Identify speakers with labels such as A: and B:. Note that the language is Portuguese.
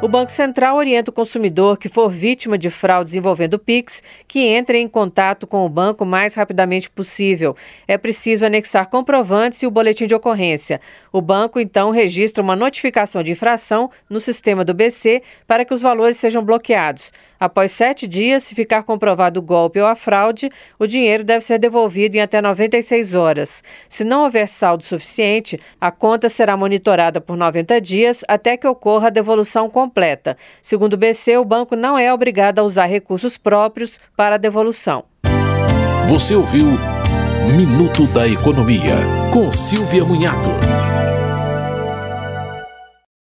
A: O Banco Central orienta o consumidor que for vítima de fraudes envolvendo Pix que entre em contato com o banco o mais rapidamente possível. É preciso anexar comprovantes e o boletim de ocorrência. O banco, então, registra uma notificação de infração no sistema do BC para que os valores sejam bloqueados. Após sete dias, se ficar comprovado o golpe ou a fraude, o dinheiro deve ser devolvido em até 96 horas. Se não houver saldo suficiente, a conta será monitorada por 90 dias até que ocorra a devolução completa. Segundo o BC, o banco não é obrigado a usar recursos próprios para a devolução.
B: Você ouviu Minuto da Economia, com Silvia Munhato.